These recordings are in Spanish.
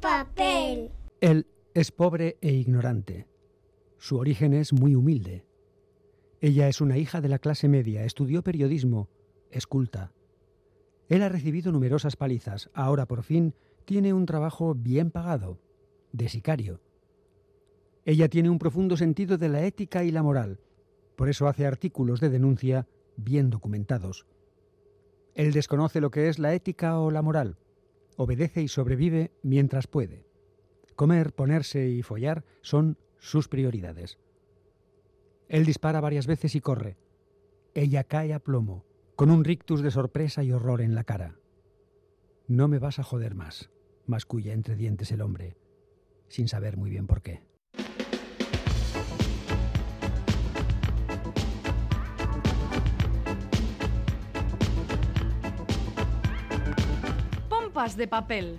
papel. Él es pobre e ignorante. Su origen es muy humilde. Ella es una hija de la clase media, estudió periodismo, es culta. Él ha recibido numerosas palizas, ahora por fin tiene un trabajo bien pagado, de sicario. Ella tiene un profundo sentido de la ética y la moral, por eso hace artículos de denuncia bien documentados. Él desconoce lo que es la ética o la moral, obedece y sobrevive mientras puede. Comer, ponerse y follar son sus prioridades. Él dispara varias veces y corre. Ella cae a plomo, con un rictus de sorpresa y horror en la cara. No me vas a joder más, masculla entre dientes el hombre, sin saber muy bien por qué. Pompas de papel.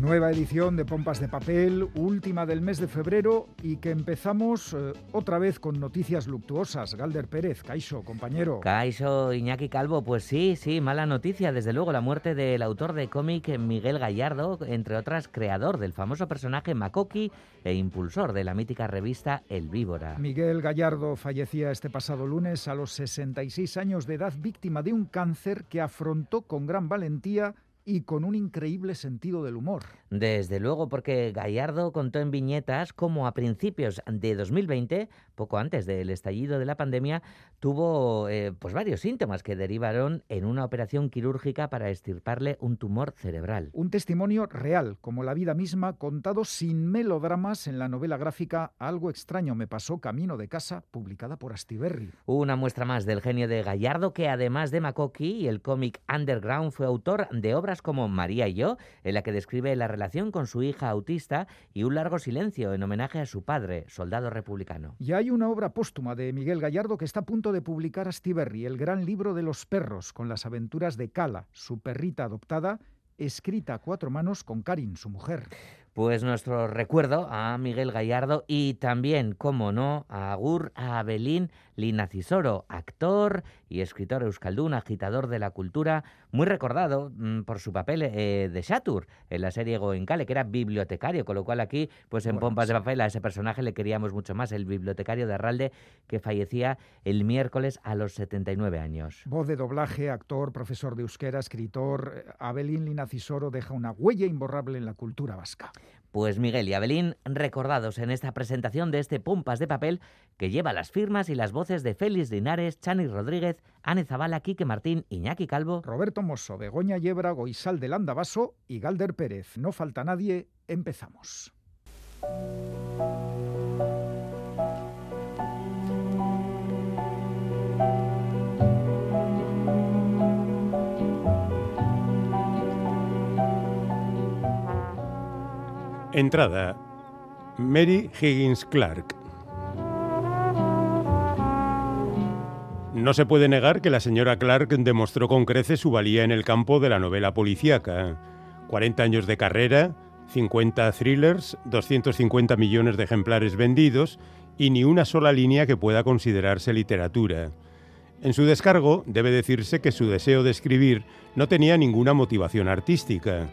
Nueva edición de Pompas de Papel, última del mes de febrero y que empezamos eh, otra vez con noticias luctuosas. Galder Pérez, Caixo, compañero. Caixo, Iñaki Calvo, pues sí, sí, mala noticia. Desde luego, la muerte del autor de cómic Miguel Gallardo, entre otras, creador del famoso personaje Makoki e impulsor de la mítica revista El Víbora. Miguel Gallardo fallecía este pasado lunes a los 66 años de edad, víctima de un cáncer que afrontó con gran valentía y con un increíble sentido del humor. Desde luego, porque Gallardo contó en viñetas cómo a principios de 2020, poco antes del estallido de la pandemia, tuvo eh, pues varios síntomas que derivaron en una operación quirúrgica para estirparle un tumor cerebral. Un testimonio real, como la vida misma, contado sin melodramas en la novela gráfica Algo extraño me pasó camino de casa, publicada por Astiberri. Una muestra más del genio de Gallardo, que además de Makoki y el cómic Underground, fue autor de obras como María y yo, en la que describe la relación con su hija autista y un largo silencio en homenaje a su padre, soldado republicano. Y hay una obra póstuma de Miguel Gallardo que está a punto de publicar Astiberri, el gran libro de los perros, con las aventuras de Cala, su perrita adoptada, escrita a cuatro manos con Karin, su mujer. Pues nuestro recuerdo a Miguel Gallardo y también, como no, a Agur Abelín Linacisoro, actor y escritor euskaldun, agitador de la cultura, muy recordado mm, por su papel eh, de Shatur en la serie Goenkale, que era bibliotecario, con lo cual aquí, pues en Bueno, Pompas de. Papel, a ese personaje le queríamos mucho más, el bibliotecario de Arralde, que fallecía el miércoles a los 79 años. Voz de doblaje, actor, profesor de euskera, escritor, eh, Abelín Linacisoro deja una huella imborrable en la cultura vasca. Pues Miguel y Abelín, recordados en esta presentación de este Pompas de Papel que lleva las firmas y las voces de Félix Linares, Chani Rodríguez, Ane Zabala, Quique Martín, Iñaki Calvo. Roberto Mosso, Begoña Yebra, Goisal de Landavaso y Galder Pérez. No falta nadie, empezamos. Entrada. Mary Higgins Clark. No se puede negar que la señora Clark demostró con creces su valía en el campo de la novela policíaca. 40 años de carrera, 50 thrillers, 250 millones de ejemplares vendidos y ni una sola línea que pueda considerarse literatura. En su descargo debe decirse que su deseo de escribir no tenía ninguna motivación artística.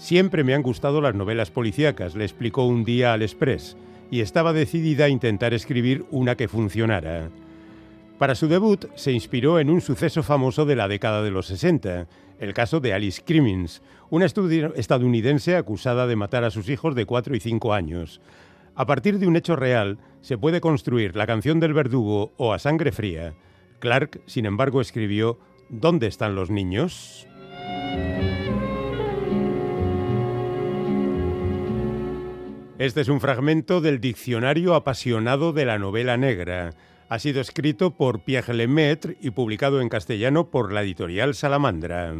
Siempre me han gustado las novelas policíacas, le explicó un día al Express, y estaba decidida a intentar escribir una que funcionara. Para su debut se inspiró en un suceso famoso de la década de los 60, el caso de Alice Crimmins, una estadounidense acusada de matar a sus hijos de 4 y 5 años. A partir de un hecho real se puede construir La canción del verdugo o A sangre fría. Clark, sin embargo, escribió ¿Dónde están los niños? Este es un fragmento del Diccionario apasionado de la novela negra. Ha sido escrito por Pierre Lemaitre y publicado en castellano por la editorial Salamandra.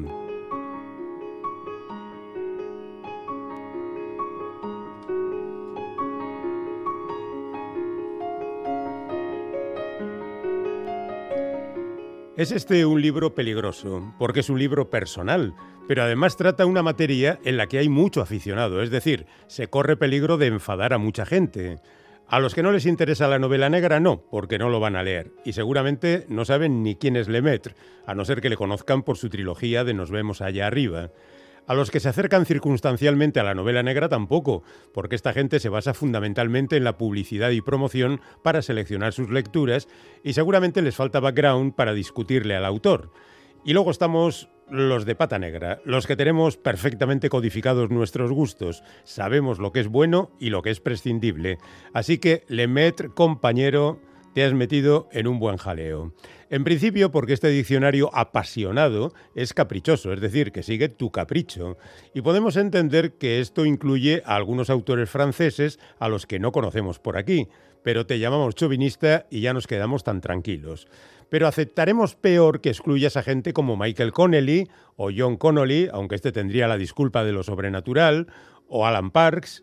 Es este un libro peligroso, porque es un libro personal, pero además trata una materia en la que hay mucho aficionado, es decir, se corre peligro de enfadar a mucha gente. A los que no les interesa la novela negra, no, porque no lo van a leer. Y seguramente no saben ni quién es Lemaitre, a no ser que le conozcan por su trilogía de Nos vemos allá arriba. A los que se acercan circunstancialmente a la novela negra tampoco, porque esta gente se basa fundamentalmente en la publicidad y promoción para seleccionar sus lecturas y seguramente les falta background para discutirle al autor. Y luego estamos los de pata negra, los que tenemos perfectamente codificados nuestros gustos, sabemos lo que es bueno y lo que es prescindible. Así que, Lemaitre, compañero, te has metido en un buen jaleo. En principio porque este diccionario apasionado es caprichoso, es decir, que sigue tu capricho. Y podemos entender que esto incluye a algunos autores franceses a los que no conocemos por aquí, pero te llamamos chauvinista y ya nos quedamos tan tranquilos pero aceptaremos peor que excluyas a gente como Michael Connelly o John Connolly, aunque este tendría la disculpa de lo sobrenatural, o Alan Parks.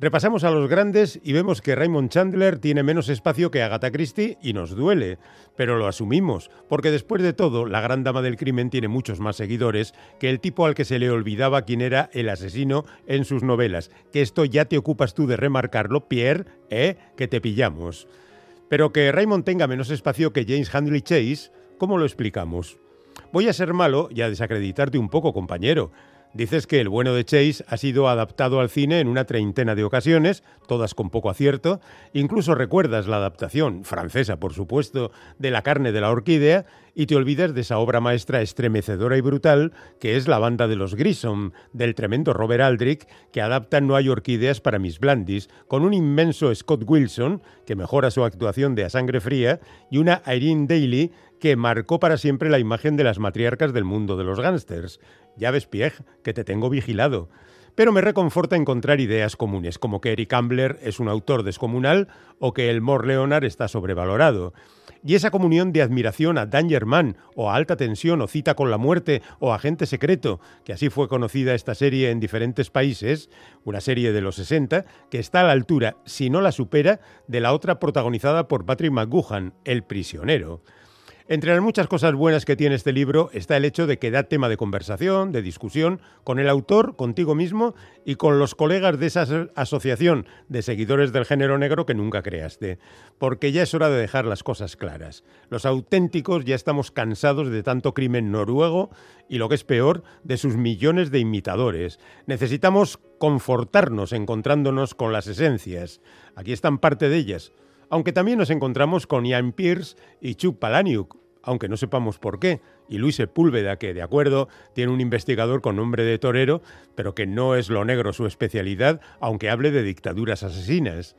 Repasamos a los grandes y vemos que Raymond Chandler tiene menos espacio que Agatha Christie y nos duele, pero lo asumimos, porque después de todo, la gran dama del crimen tiene muchos más seguidores que el tipo al que se le olvidaba quién era el asesino en sus novelas, que esto ya te ocupas tú de remarcarlo, Pierre, ¿eh? Que te pillamos. Pero que Raymond tenga menos espacio que James Handley Chase, ¿cómo lo explicamos? Voy a ser malo y a desacreditarte un poco, compañero. Dices que el bueno de Chase ha sido adaptado al cine en una treintena de ocasiones, todas con poco acierto. Incluso recuerdas la adaptación, francesa por supuesto, de La carne de la orquídea y te olvidas de esa obra maestra estremecedora y brutal que es La banda de los Grissom, del tremendo Robert Aldrich, que adapta No hay orquídeas para Miss Blandis, con un inmenso Scott Wilson, que mejora su actuación de A sangre fría, y una Irene Daly que marcó para siempre la imagen de las matriarcas del mundo de los gángsters. Ya ves, Pieg, que te tengo vigilado. Pero me reconforta encontrar ideas comunes, como que Eric Ambler es un autor descomunal o que Elmore Leonard está sobrevalorado. Y esa comunión de admiración a Dangerman, o a Alta Tensión, o Cita con la Muerte, o Agente Secreto, que así fue conocida esta serie en diferentes países, una serie de los 60, que está a la altura, si no la supera, de la otra protagonizada por Patrick McGuhan, El Prisionero. Entre las muchas cosas buenas que tiene este libro está el hecho de que da tema de conversación, de discusión, con el autor, contigo mismo y con los colegas de esa asociación de seguidores del género negro que nunca creaste. Porque ya es hora de dejar las cosas claras. Los auténticos ya estamos cansados de tanto crimen noruego y lo que es peor, de sus millones de imitadores. Necesitamos confortarnos encontrándonos con las esencias. Aquí están parte de ellas aunque también nos encontramos con Ian Pierce y Chuck Palahniuk, aunque no sepamos por qué, y Luis Sepúlveda, que de acuerdo tiene un investigador con nombre de torero, pero que no es lo negro su especialidad, aunque hable de dictaduras asesinas.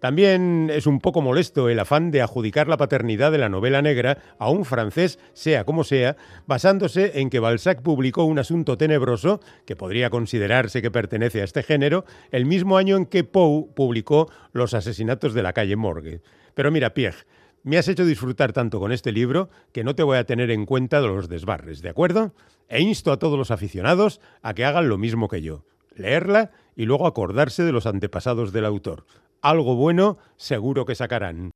También es un poco molesto el afán de adjudicar la paternidad de la novela negra a un francés, sea como sea, basándose en que Balzac publicó un asunto tenebroso, que podría considerarse que pertenece a este género, el mismo año en que Poe publicó Los asesinatos de la calle Morgue. Pero mira, Pierre, me has hecho disfrutar tanto con este libro que no te voy a tener en cuenta de los desbarres, ¿de acuerdo? E insto a todos los aficionados a que hagan lo mismo que yo, leerla y luego acordarse de los antepasados del autor algo bueno seguro que sacarán.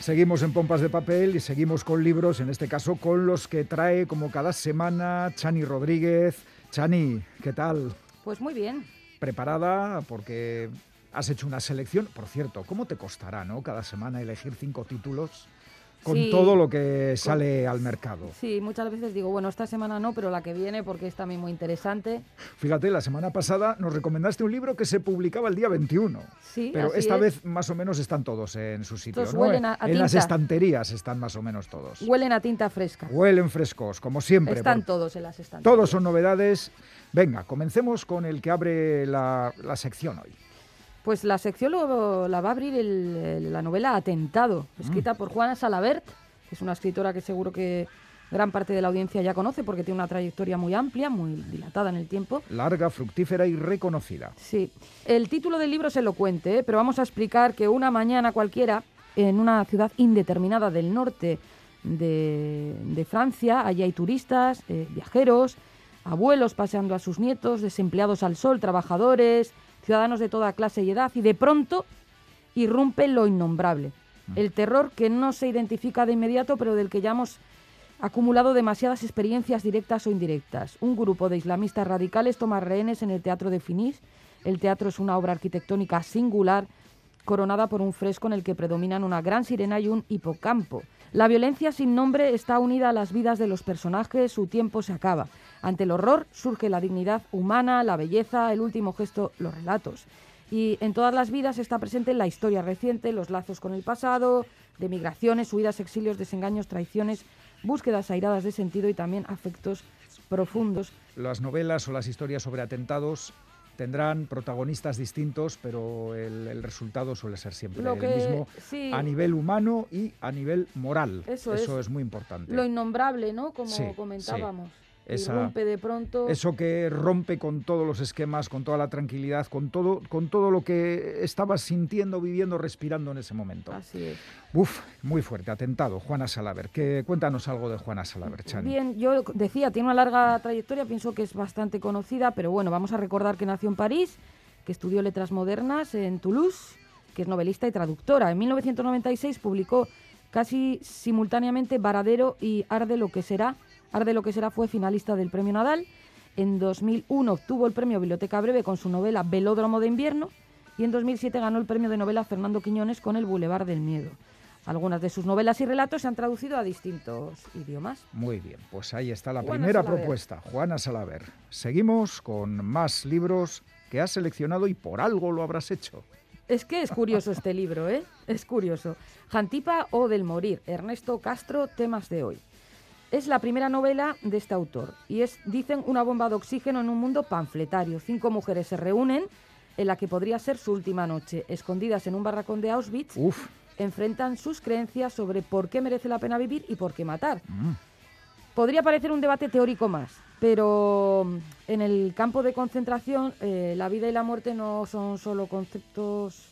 Seguimos en Pompas de Papel y seguimos con libros, en este caso con los que trae como cada semana Chani Rodríguez. Chani, ¿qué tal? Pues muy bien. ¿Preparada? Porque has hecho una selección. Por cierto, ¿cómo te costará, no? Cada semana elegir cinco títulos con todo lo que sale al mercado. Sí, muchas veces digo, bueno, esta semana no, pero la que viene porque es también muy interesante. Fíjate, la semana pasada nos recomendaste un libro que se publicaba el día 21. Sí, pero esta vez más o menos están todos en su sitio. en las estanterías están más o menos todos. Huelen a tinta fresca. Huelen frescos, como siempre. Están todos en las estanterías. Todos son novedades. Venga, comencemos con el que abre la sección hoy. Pues la sección la va a abrir la novela Atentado, mm. escrita por Juana Salabert, que es una escritora que seguro que gran parte de la audiencia ya conoce porque tiene una trayectoria muy amplia, muy dilatada en el tiempo. Larga, fructífera y reconocida. Sí. El título del libro es elocuente, ¿eh? pero vamos a explicar que una mañana cualquiera, en una ciudad indeterminada del norte de, Francia, allí hay turistas, eh, viajeros, abuelos paseando a sus nietos, desempleados al sol, trabajadores, ciudadanos de toda clase y edad, y de pronto irrumpe lo innombrable. Mm. El terror que no se identifica de inmediato, pero del que ya hemos acumulado demasiadas experiencias directas o indirectas. Un grupo de islamistas radicales toma rehenes en el Teatro de Finis. El teatro es una obra arquitectónica singular, coronada por un fresco en el que predominan una gran sirena y un hipocampo. La violencia sin nombre está unida a las vidas de los personajes, su tiempo se acaba. Ante el horror surge la dignidad humana, la belleza, el último gesto, los relatos. Y en todas las vidas está presente la historia reciente, los lazos con el pasado, de migraciones, huidas, exilios, desengaños, traiciones, búsquedas airadas de sentido y también afectos profundos. Las novelas o las historias sobre atentados tendrán protagonistas distintos, pero el, el resultado suele ser siempre Lo el que- mismo sí. a nivel humano y a nivel moral. Eso es. es. muy importante. Lo innombrable, ¿no? Como Sí, comentábamos. Esa- Irrumpe de pronto. Eso que rompe con todos los esquemas, con toda la tranquilidad, con todo, con todo lo que estabas sintiendo, viviendo, respirando en ese momento. Así es. Uf, muy fuerte, atentado. Juana Salaver. Que, cuéntanos algo de Juana Salaver, Chani. Bien, yo decía, tiene una larga trayectoria, pienso que es bastante conocida, pero bueno, vamos a recordar que nació en París, que estudió letras modernas en Toulouse, que es novelista y traductora. En 1996 publicó casi simultáneamente Varadero y Arde lo que será. Arde lo que será fue finalista del Premio Nadal. En 2001 obtuvo el premio Biblioteca Breve con su novela Velódromo de invierno y en 2007 ganó el premio de novela Fernando Quiñones con El Boulevard del Miedo. Algunas de sus novelas y relatos se han traducido a distintos idiomas. Muy bien, pues ahí está la Juana primera Salaver. propuesta, Juana Salaver. Seguimos con más libros que has seleccionado y por algo lo habrás hecho. Es que es curioso este libro, ¿eh? Es curioso. Jantipa o del morir, Ernesto Castro, temas de hoy. Es la primera novela de este autor y es, dicen, una bomba de oxígeno en un mundo panfletario. Cinco mujeres se reúnen en la que podría ser su última noche. Escondidas en un barracón de Auschwitz, Uf, enfrentan sus creencias sobre por qué merece la pena vivir y por qué matar. mm, Podría parecer un debate teórico más, pero mm, en el campo de concentración eh, la vida y la muerte no son solo conceptos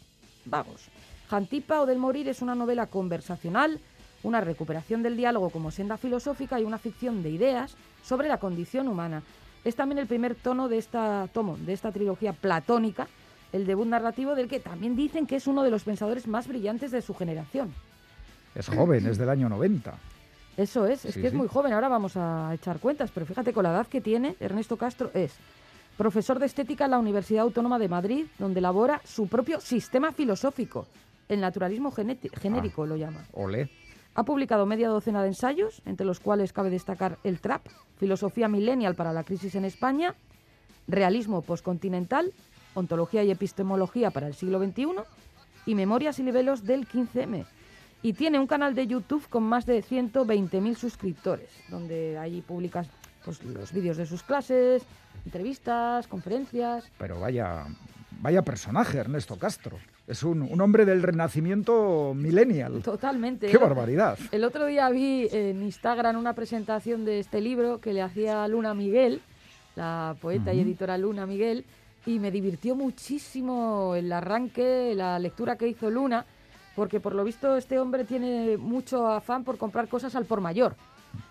vagos. Jantipa o del morir es una novela conversacional, una recuperación del diálogo como senda filosófica y una ficción de ideas sobre la condición humana. Es también el primer tono de esta tomo, de esta trilogía platónica, el debut narrativo del que también dicen que es uno de los pensadores más brillantes de su generación. es joven, es del año 90. Eso es, es Sí, que es muy joven, ahora vamos a echar cuentas, pero fíjate con la edad que tiene, Ernesto Castro es profesor de estética en la Universidad Autónoma de Madrid, donde elabora su propio sistema filosófico, el naturalismo genérico lo llama. Ole. Ha publicado media docena de ensayos, entre los cuales cabe destacar El Trap, Filosofía Millennial para la Crisis en España, Realismo Postcontinental, Ontología y Epistemología para el siglo XXI y Memorias y Libelos del 15M. Y tiene un canal de YouTube con más de 120.000 suscriptores, donde ahí publicas pues, los vídeos de sus clases, entrevistas, conferencias. Pero vaya, vaya personaje, Ernesto Castro. Es un, un hombre del renacimiento millennial. Totalmente. ¡Qué barbaridad! El otro día vi en Instagram una presentación de este libro que le hacía Luna Miguel, la poeta y editora Luna Miguel, y me divirtió muchísimo el arranque, la lectura que hizo Luna, porque por lo visto este hombre tiene mucho afán por comprar cosas al por mayor.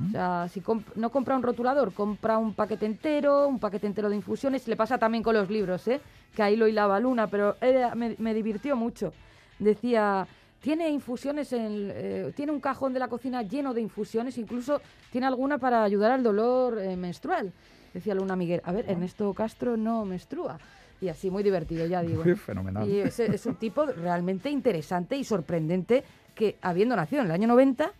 O sea, si comp- no compra un rotulador, compra un paquete entero, un paquete entero de infusiones. Le pasa también con los libros, ¿eh? que ahí lo hilaba Luna, pero me, me divirtió mucho. Decía, tiene infusiones, en, eh, tiene un cajón de la cocina lleno de infusiones, incluso tiene alguna para ayudar al dolor eh, menstrual. Decía Luna Miguel, a ver, Ernesto Castro no menstrua. Y así, muy divertido, ya digo. Muy fenomenal. Y es, es un tipo realmente interesante y sorprendente que, habiendo nacido en el año 90,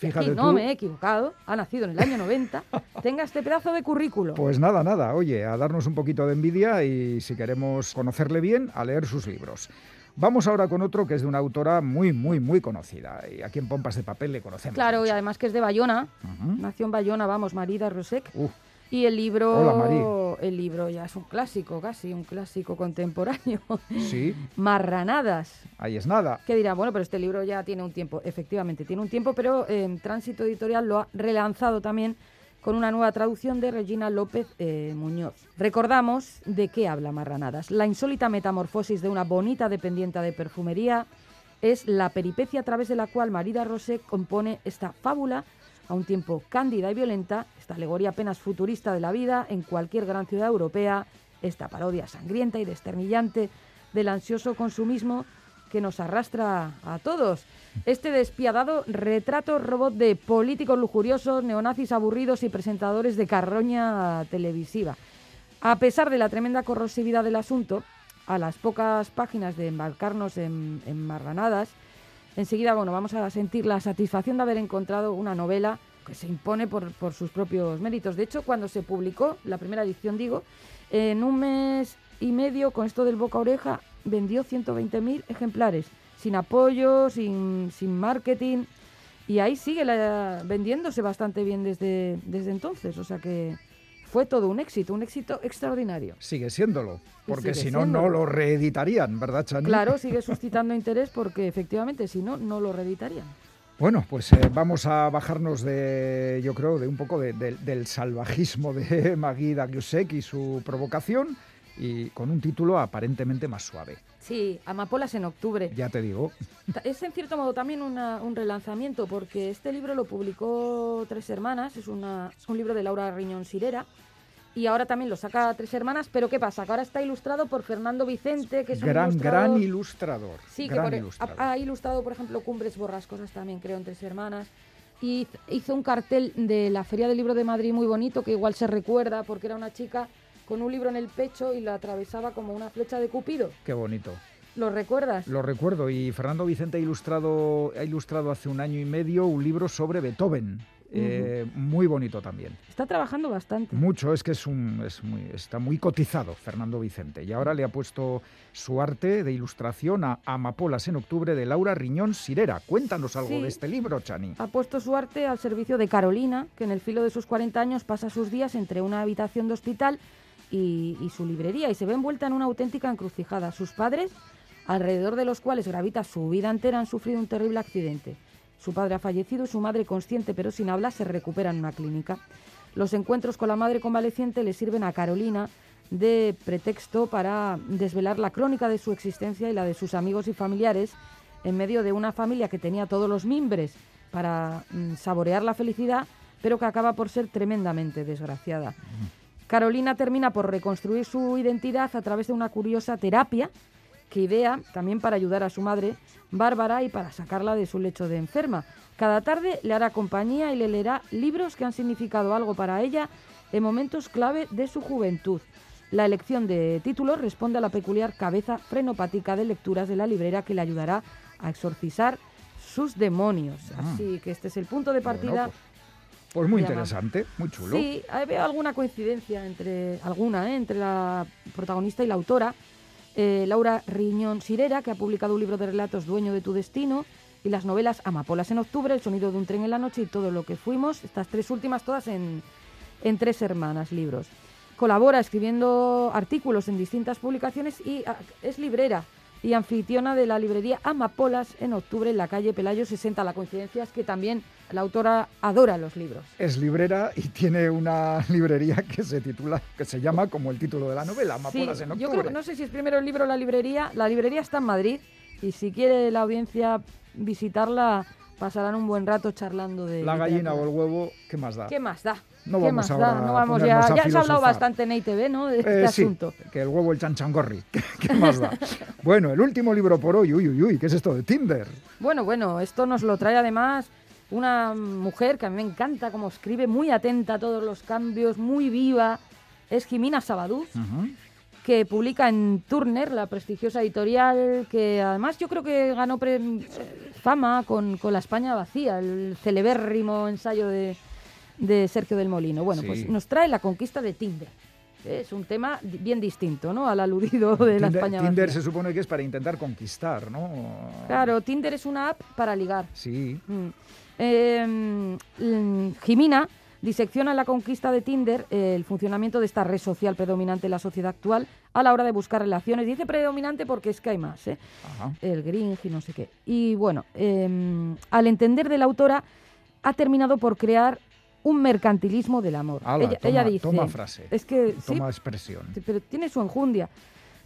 Fíjate no tú. me he equivocado, ha nacido en el año 90, tenga este pedazo de currículo. Pues nada, nada, oye, a darnos un poquito de envidia y si queremos conocerle bien, a leer sus libros. Vamos ahora con otro que es de una autora muy, muy, muy conocida. Y aquí en Pompas de Papel le conocemos. claro, y además que es de Bayona, Ujú. nació en Bayona, vamos, Marida Rosek. Uh, Y el libro, Hola, el libro ya es un clásico, casi un clásico contemporáneo. sí, Marranadas. ahí es nada. Que dirá, bueno, pero este libro ya tiene un tiempo. Efectivamente, tiene un tiempo, pero eh, Tránsito Editorial lo ha relanzado también con una nueva traducción de Regina López eh, Muñoz. Recordamos de qué habla Marranadas. La insólita metamorfosis de una bonita dependiente de perfumería es la peripecia a través de la cual Marida Rosé compone esta fábula a un tiempo cándida y violenta, esta alegoría apenas futurista de la vida en cualquier gran ciudad europea, esta parodia sangrienta y desternillante del ansioso consumismo que nos arrastra a todos. Este despiadado retrato robot de políticos lujuriosos, neonazis aburridos y presentadores de carroña televisiva. A pesar de la tremenda corrosividad del asunto, a las pocas páginas de embarcarnos en, en marranadas, enseguida bueno, vamos a sentir la satisfacción de haber encontrado una novela que se impone por, por sus propios méritos. De hecho, cuando se publicó, la primera edición digo, en un mes y medio con esto del boca a oreja vendió 120.000 ejemplares, sin apoyo, sin, sin marketing, y ahí sigue vendiéndose bastante bien desde, desde entonces, o sea que fue todo un éxito, un éxito extraordinario. Sigue siéndolo, porque si no, no lo reeditarían, ¿verdad, Chani? Claro, sigue suscitando interés porque efectivamente si no, no lo reeditarían. Bueno, pues eh, vamos a bajarnos de, yo creo, de un poco de- de- del salvajismo de Magui Dagiusek y su provocación, y con un título aparentemente más suave. Sí, Amapolas en octubre. Ya te digo, Es en cierto modo también una- un relanzamiento porque este libro lo publicó Tres Hermanas, es una- un libro de Laura Riñón Sirera y ahora también lo saca Tres Hermanas, pero ¿qué pasa? Que ahora está ilustrado por Fernando Vicente, que es un gran, ilustrador- gran ilustrador. Sí, que por- e- ilustrador. ha, ha ilustrado, por ejemplo, Cumbres Borrascosas también, creo, en Tres Hermanas. Y hiz- hizo un cartel de la Feria del Libro de Madrid muy bonito, que igual se recuerda porque era una chica con un libro en el pecho y lo atravesaba como una flecha de Cupido. Qué bonito. ¿Lo recuerdas? Lo recuerdo y Fernando Vicente ha ilustrado, ha ilustrado hace un año y medio un libro sobre Beethoven. eh, muy bonito también. Está trabajando bastante. Mucho, es que es un, es muy, está muy cotizado Fernando Vicente. Y ahora le ha puesto su arte de ilustración a Amapolas en octubre de Laura Riñón Sirera. Cuéntanos algo Sí. de este libro, Chani. Ha puesto su arte al servicio de Carolina, que en el filo de sus 40 años pasa sus días entre una habitación de hospital y, su librería y se ve envuelta en una auténtica encrucijada. Sus padres, alrededor de los cuales gravita su vida entera, han sufrido un terrible accidente. Su padre ha fallecido y su madre, consciente pero sin habla, se recupera en una clínica. Los encuentros con la madre convaleciente le sirven a Carolina de pretexto para desvelar la crónica de su existencia y la de sus amigos y familiares en medio de una familia que tenía todos los mimbres para mm, saborear la felicidad, pero que acaba por ser tremendamente desgraciada. Carolina termina por reconstruir su identidad a través de una curiosa terapia que idea también para ayudar a su madre, Bárbara, y para sacarla de su lecho de enferma. Cada tarde le hará compañía y le leerá libros que han significado algo para ella en momentos clave de su juventud. La elección de títulos responde a la peculiar cabeza frenopática de lecturas de la librera que le ayudará a exorcizar sus demonios. Ah. Así que este es el punto de partida. Bueno, Pues muy Ya va. interesante, muy chulo. Sí, veo alguna coincidencia entre alguna, ¿eh? entre la protagonista y la autora, eh, Laura Riñón Sirera, que ha publicado un libro de relatos Dueño de tu destino, y las novelas Amapolas en octubre, El sonido de un tren en la noche y todo lo que fuimos, estas tres últimas todas en, en Tres Hermanas libros. Colabora escribiendo artículos en distintas publicaciones y ah, es librera y anfitriona de la librería Amapolas en octubre en la calle Pelayo 60. La coincidencia es que también la autora adora los libros. Es librera y tiene una librería que se titula, que se llama como el título de la novela, Amapolas Sí, en octubre. yo creo que no sé si es primero el libro o la librería. La librería está en Madrid y si quiere la audiencia visitarla, pasarán un buen rato charlando de. La gallina o el huevo, ¿qué más da? ¿Qué más da? No ¿Qué vamos más ahora da? No vamos ya. Ya se ha hablado bastante en ITV, ¿no? De este Eh, sí, asunto. que el huevo el chanchangorri. ¿Qué, qué más da? bueno, el último libro por hoy, uy, uy, uy, ¿qué es esto de Tinder? Bueno, bueno, esto nos lo trae además una mujer que a mí me encanta como escribe, muy atenta a todos los cambios, muy viva. Es Jimena Sabadú. Que publica en Turner, la prestigiosa editorial, que además yo creo que ganó eh, fama con, con La España vacía, el celebérrimo ensayo de, de Sergio del Molino. Bueno, Sí. pues nos trae la conquista de Tinder. Es un tema bien distinto, ¿no? Al aludido de la España Tinder vacía. se supone que es para intentar conquistar, ¿no? Claro, Tinder es una app para ligar. Sí. Mm. Eh, mm, Jimena disecciona la conquista de Tinder eh, el funcionamiento de esta red social predominante en la sociedad actual a la hora de buscar relaciones. Dice predominante porque es que hay más, ¿eh? Ajá. el Grinch y no sé qué. Y bueno, eh, al entender de la autora, ha terminado por crear un mercantilismo del amor. Ala, ella, toma, ella dice, toma frase. es que sí, Toma expresión. Pero tiene su enjundia.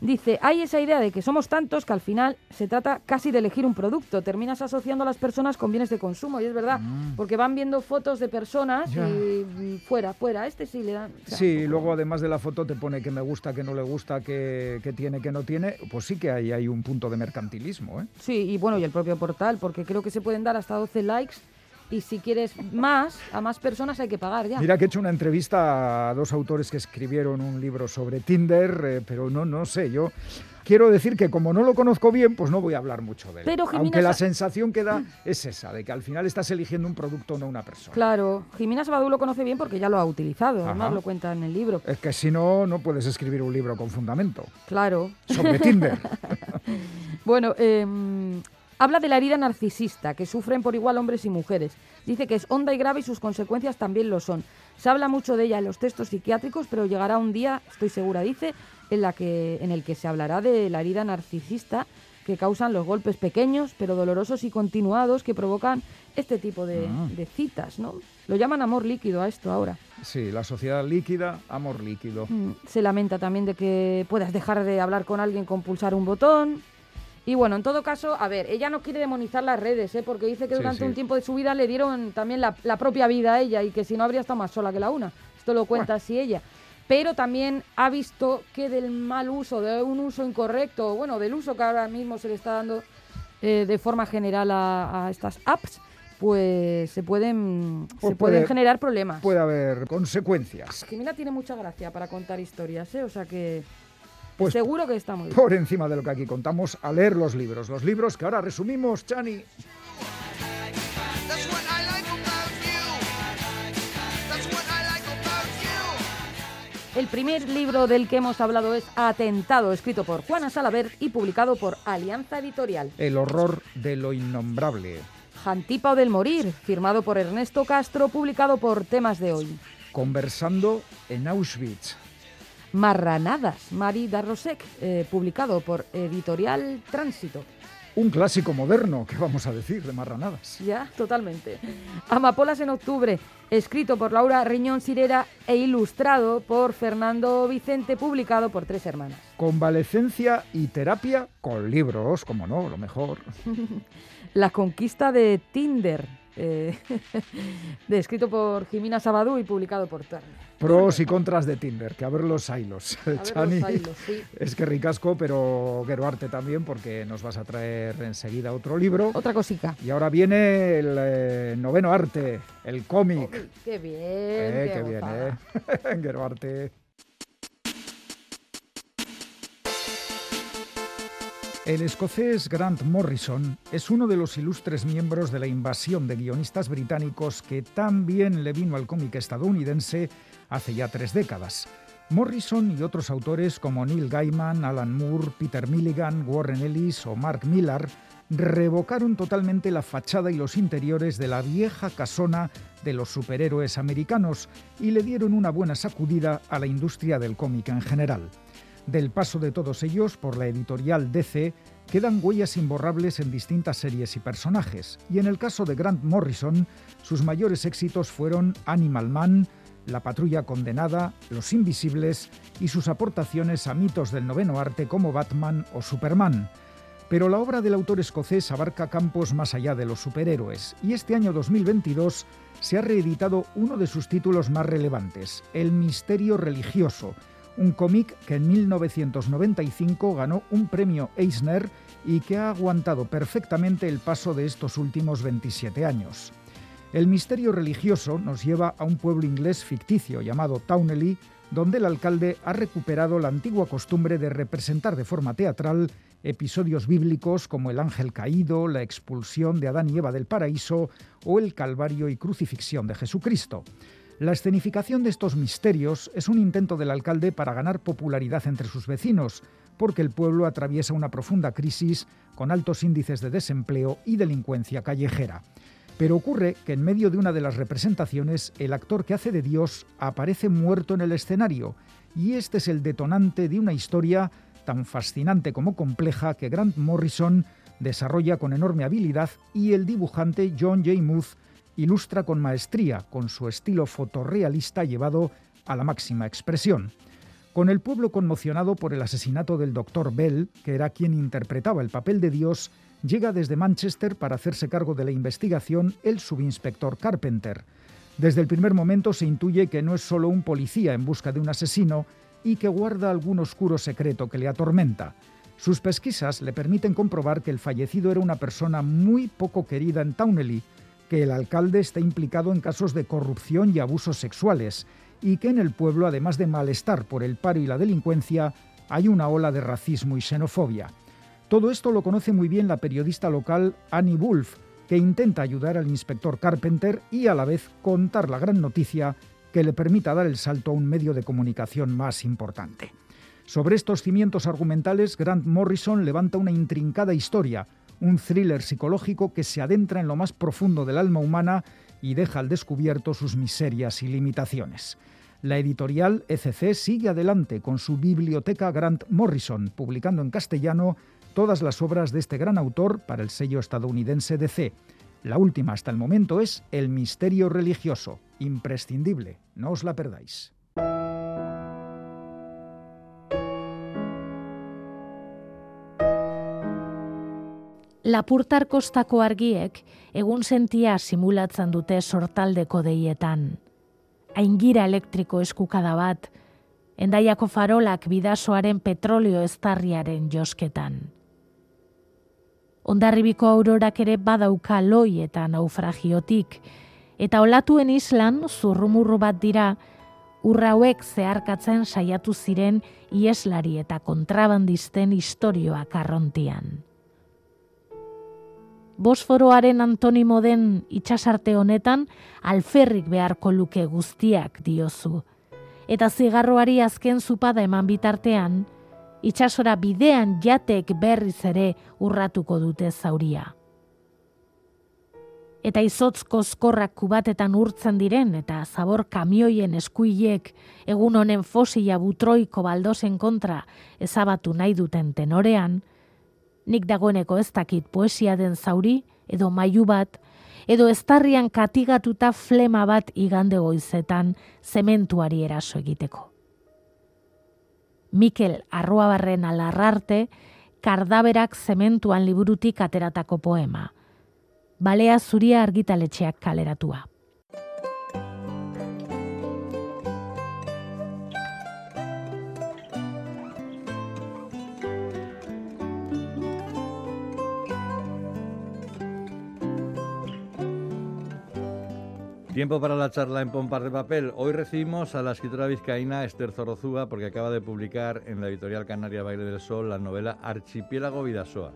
Dice, hay esa idea de que somos tantos que al final se trata casi de elegir un producto. Terminas asociando a las personas con bienes de consumo. Y es verdad, Mm. porque van viendo fotos de personas Ya. y mm, fuera, fuera. Este sí le dan... o sea, Sí, luego además de la foto te pone que me gusta, que no le gusta, que, que tiene, que no tiene. Pues sí que ahí hay un punto de mercantilismo. ¿eh? Sí, y bueno, y el propio portal, porque creo que se pueden dar hasta 12 likes. Y si quieres más, a más personas hay que pagar ya. Mira que he hecho una entrevista a dos autores que escribieron un libro sobre Tinder, eh, pero no, no sé, yo quiero decir que como no lo conozco bien, pues no voy a hablar mucho de él. Pero Jimena Aunque la Sa- sensación que da es esa, de que al final estás eligiendo un producto, no una persona. Claro, Jimena Sabadú lo conoce bien porque ya lo ha utilizado, además lo cuenta en el libro. Es que si no, no puedes escribir un libro con fundamento Claro. sobre Tinder. Bueno, em, habla de la herida narcisista que sufren por igual hombres y mujeres. Dice que es honda y grave y sus consecuencias también lo son. Se habla mucho de ella en los textos psiquiátricos, pero llegará un día, estoy segura, dice, en, la que, en el que se hablará de la herida narcisista que causan los golpes pequeños, pero dolorosos y continuados que provocan este tipo de, Ah. de citas, ¿no? Lo llaman amor líquido a esto ahora. Sí, la sociedad líquida, amor líquido. Mm, Se lamenta también de que puedas dejar de hablar con alguien con pulsar un botón. Y bueno, en todo caso, a ver, ella no quiere demonizar las redes, ¿eh? porque dice que Sí, durante sí. un tiempo de su vida le dieron también la, la propia vida a ella y que si no habría estado más sola que la una. Esto lo cuenta así ella. Pero también ha visto que del mal uso, de un uso incorrecto, bueno, del uso que ahora mismo se le está dando eh, de forma general a, a estas apps, pues se pueden, Pues se pueden puede- generar problemas. Puede haber consecuencias. Jimena tiene mucha gracia para contar historias, ¿eh? O sea que Pues seguro que está muy bien. por encima de lo que aquí contamos, a leer los libros. Los libros que ahora resumimos, Chani. El primer libro del que hemos hablado es Atentado, escrito por Juana Salaver y publicado por Alianza Editorial. El horror de lo innombrable. Jantipa o del Morir, firmado por Ernesto Castro, publicado por Temas de Hoy. Conversando en Auschwitz. Marranadas, Mari Darrosec, eh, publicado por Editorial Tránsito. Un clásico moderno, ¿qué vamos a decir de marranadas? Ya, totalmente. Amapolas en octubre, escrito por Laura Riñón Sirera e ilustrado por Fernando Vicente, publicado por Tres Hermanas. Convalecencia y terapia con libros, como no, lo mejor. La conquista de Tinder, eh, por Jimena Sabadú y publicado por Turner. Pros y contras de Tinder, que a ver los hilos. A Chani. los hilos, sí. Es que ricasco, pero Geruarte también, porque nos vas a traer enseguida otro libro. Otra cosica. Y ahora viene el eh, noveno arte, el cómic. Qué bien, Eh, qué qué bien. ¿eh? El escocés Grant Morrison es uno de los ilustres miembros de la invasión de guionistas británicos que tan bien le vino al cómic estadounidense hace ya tres décadas. Morrison y otros autores como Neil Gaiman, Alan Moore, Peter Milligan, Warren Ellis o Mark Millar revocaron totalmente la fachada y los interiores de la vieja casona de los superhéroes americanos y le dieron una buena sacudida a la industria del cómic en general. Del paso de todos ellos por la editorial DC quedan huellas imborrables en distintas series y personajes, y en el caso de Grant Morrison, sus mayores éxitos fueron Animal Man, La Patrulla Condenada, Los Invisibles y sus aportaciones a mitos del noveno arte como Batman o Superman. Pero la obra del autor escocés abarca campos más allá de los superhéroes, y este año 2022 se ha reeditado uno de sus títulos más relevantes, El Misterio Religioso, un cómic que en 1995 ganó un premio Eisner y que ha aguantado perfectamente el paso de estos últimos 27 años. El misterio religioso nos lleva a un pueblo inglés ficticio llamado Towneley, donde el alcalde ha recuperado la antigua costumbre de representar de forma teatral episodios bíblicos como el ángel caído, la expulsión de Adán y Eva del paraíso o el calvario y crucifixión de Jesucristo. La escenificación de estos misterios es un intento del alcalde para ganar popularidad entre sus vecinos, porque el pueblo atraviesa una profunda crisis con altos índices de desempleo y delincuencia callejera. Pero ocurre que en medio de una de las representaciones el actor que hace de Dios aparece muerto en el escenario, y este es el detonante de una historia tan fascinante como compleja que Grant Morrison desarrolla con enorme habilidad y el dibujante John J. Muth ilustra con maestría, con su estilo fotorrealista llevado a la máxima expresión. Con el pueblo conmocionado por el asesinato del doctor Bell, que era quien interpretaba el papel de Dios, llega desde Manchester para hacerse cargo de la investigación el subinspector Carpenter. Desde el primer momento se intuye que no es solo un policía en busca de un asesino y que guarda algún oscuro secreto que le atormenta. Sus pesquisas le permiten comprobar que el fallecido era una persona muy poco querida en Towneley, que el alcalde está implicado en casos de corrupción y abusos sexuales, y que en el pueblo, además de malestar por el paro y la delincuencia, hay una ola de racismo y xenofobia. Todo esto lo conoce muy bien la periodista local Annie Wolf, que intenta ayudar al inspector Carpenter y a la vez contar la gran noticia que le permita dar el salto a un medio de comunicación más importante. Sobre estos cimientos argumentales, Grant Morrison levanta una intrincada historia, un thriller psicológico que se adentra en lo más profundo del alma humana y deja al descubierto sus miserias y limitaciones. La editorial ECC sigue adelante con su biblioteca Grant Morrison, publicando en castellano todas las obras de este gran autor para el sello estadounidense DC. La última hasta el momento es El misterio religioso, imprescindible, no os la perdáis. Lapurtar kostako argiek egun sentia simulatzen dute sortaldeko deietan. Aingira elektriko eskukada bat, endaiako farolak bidasoaren petrolio eztarriaren josketan. Ondarribiko aurorak ere badauka loi eta naufragiotik, eta olatuen islan zurrumurru bat dira, urra hauek zeharkatzen saiatu ziren ieslari eta kontrabandisten istorioak arrontian. Bosforoaren antonimo den itxasarte honetan alferrik beharko luke guztiak diozu. Eta zigarroari azken zupada eman bitartean, itxasora bidean jatek berriz ere urratuko dute zauria. Eta izotz kozkorrak kubatetan urtzen diren eta zabor kamioien eskuilek egun honen fosila butroiko baldosen kontra ezabatu nahi duten tenorean, nik dagoeneko ez dakit poesia den zauri, edo mailu bat, edo eztarrian katigatuta flema bat igande goizetan zementuari eraso egiteko. Mikel Arruabarren alarrarte, kardaberak zementuan liburutik ateratako poema. Balea zuria argitaletxeak kaleratua. Tiempo para la charla en Pompas de Papel. Hoy recibimos a la escritora vizcaína Esther Zorrozúa porque acaba de publicar en la editorial canaria Baile del Sol la novela Archipiélago Vidasoa.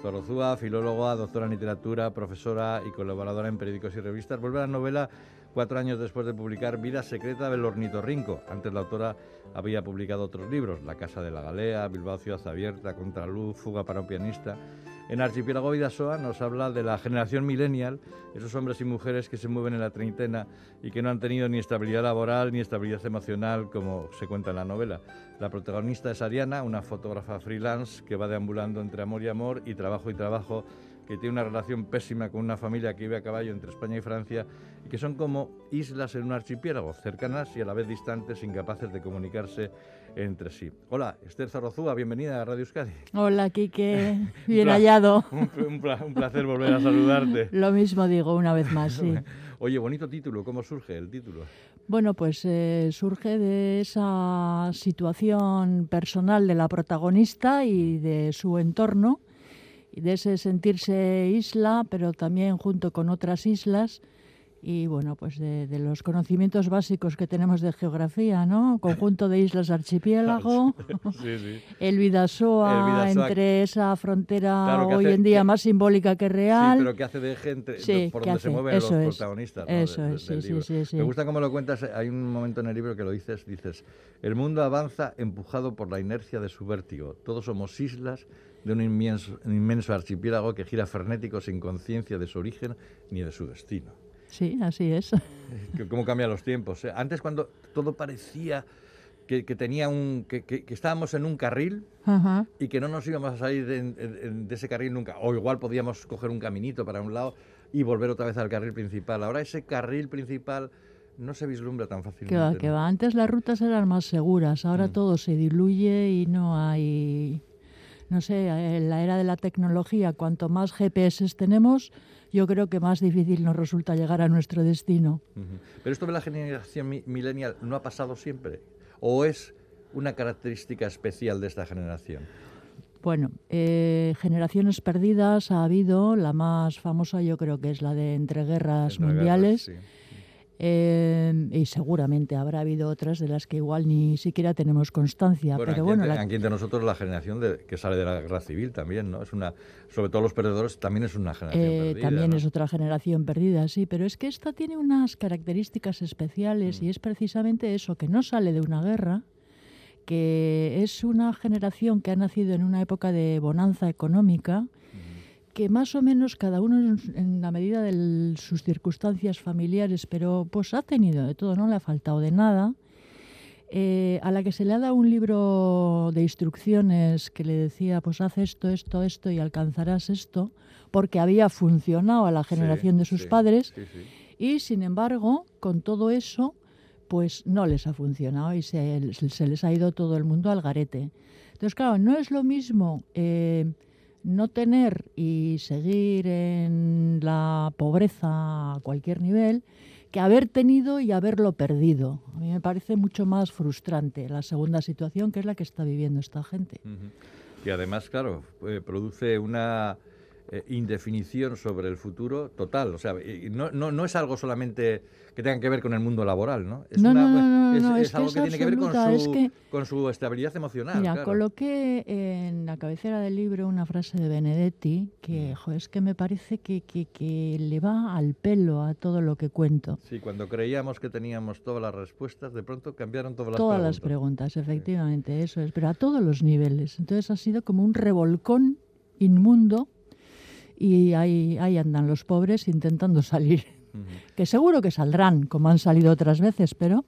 Zorrozúa, filóloga, doctora en literatura, profesora y colaboradora en periódicos y revistas, vuelve a la novela cuatro años después de publicar Vida secreta del ornitorrinco. Antes la autora había publicado otros libros, La casa de la galea, Bilbao ciudad abierta, Contraluz, Fuga para un pianista. En Archipiélago Vidasoa nos habla de la generación millennial, esos hombres y mujeres que se mueven en la treintena y que no han tenido ni estabilidad laboral ni estabilidad emocional, como se cuenta en la novela. La protagonista es Ariana, una fotógrafa freelance que va deambulando entre amor y amor y trabajo y trabajo, que tiene una relación pésima con una familia que vive a caballo entre España y Francia y que son como islas en un archipiélago, cercanas y a la vez distantes, incapaces de comunicarse entre sí. Hola, Esther Zarrozúa, bienvenida a Radio Euskadi. Hola, Quique. Bien hallado. Un, un pla- un placer volver a saludarte. Lo mismo digo una vez más, sí. Oye, bonito título, ¿cómo surge el título? Bueno, pues eh, surge de esa situación personal de la protagonista y de su entorno, de ese sentirse isla, pero también junto con otras islas, y bueno, pues de, de los conocimientos básicos que tenemos de geografía, ¿no? Conjunto de islas archipiélago, Sí, sí. el Vidasoa, entre esa frontera Claro, hoy hace- en día que- más simbólica que real. Sí, pero que hace de gente Sí, por donde hace, se mueven eso los es, protagonistas. ¿no? eso de- es, sí, sí, sí. Me gusta cómo lo cuentas. Hay un momento en el libro que lo dices, dices, el mundo avanza empujado por la inercia de su vértigo. Todos somos islas de un inmenso, un inmenso archipiélago que gira frenético sin conciencia de su origen ni de su destino. Sí, así es. ¿Cómo cambian los tiempos? eh? Antes cuando todo parecía que, que tenía un, que- que- que estábamos en un carril, Ajá. y que no nos íbamos a salir de, ese carril nunca. O igual podíamos coger un caminito para un lado y volver otra vez al carril principal. Ahora ese carril principal no se vislumbra tan fácilmente. Que va, que. Antes las rutas eran más seguras, ahora Mm. todo se diluye y no hay, no sé, en la era de la tecnología, cuanto más GPS tenemos, yo creo que más difícil nos resulta llegar a nuestro destino. Pero esto de la generación mi- millennial no ha pasado siempre. ¿O es una característica especial de esta generación? Bueno, eh, generaciones perdidas ha habido, la más famosa yo creo que es la de entreguerras Entre mundiales. sí. Eh, y seguramente habrá habido otras de las que igual ni siquiera tenemos constancia. Bueno, pero aquí, bueno, entre, la- aquí entre nosotros la generación de- que sale de la guerra civil también, ¿no? Es una, sobre todo los perdedores también es una generación Eh, perdida. también ¿no? es otra generación perdida, sí, pero es que esta tiene unas características especiales Mm. y es precisamente eso, que no sale de una guerra, que es una generación que ha nacido en una época de bonanza económica, que más o menos cada uno en, en la medida de sus circunstancias familiares, pero pues ha tenido de todo, no le ha faltado de nada. eh, a la que se le ha dado un libro de instrucciones que le decía, pues haz esto, esto, esto y alcanzarás esto, porque había funcionado a la generación Sí, de sus sí, padres, sí, y sin embargo, con todo eso, pues no les ha funcionado y se, se les ha ido todo el mundo al garete. Entonces, claro, no es lo mismo eh, no tener y seguir en la pobreza a cualquier nivel que haber tenido y haberlo perdido. A mí me parece mucho más frustrante la segunda situación, que es la que está viviendo esta gente. Y además, claro, eh, produce una eh, indefinición sobre el futuro total. O sea, no, no, no es algo solamente que tenga que ver con el mundo laboral, ¿no? Es, No, no, no, no, es, no, es es que algo es que tiene que ver con su, que- con su estabilidad emocional. Mira, claro. coloqué en la cabecera del libro una frase de Benedetti Mm. que jo, es que me parece que, que- que le va al pelo a todo lo que cuento. Sí, cuando creíamos que teníamos todas las respuestas, de pronto cambiaron todas las Todas preguntas. las preguntas, efectivamente, eso es, pero a todos los niveles. Entonces ha sido como un revolcón inmundo y ahí, ahí andan los pobres intentando salir. Que seguro que saldrán, como han salido otras veces, pero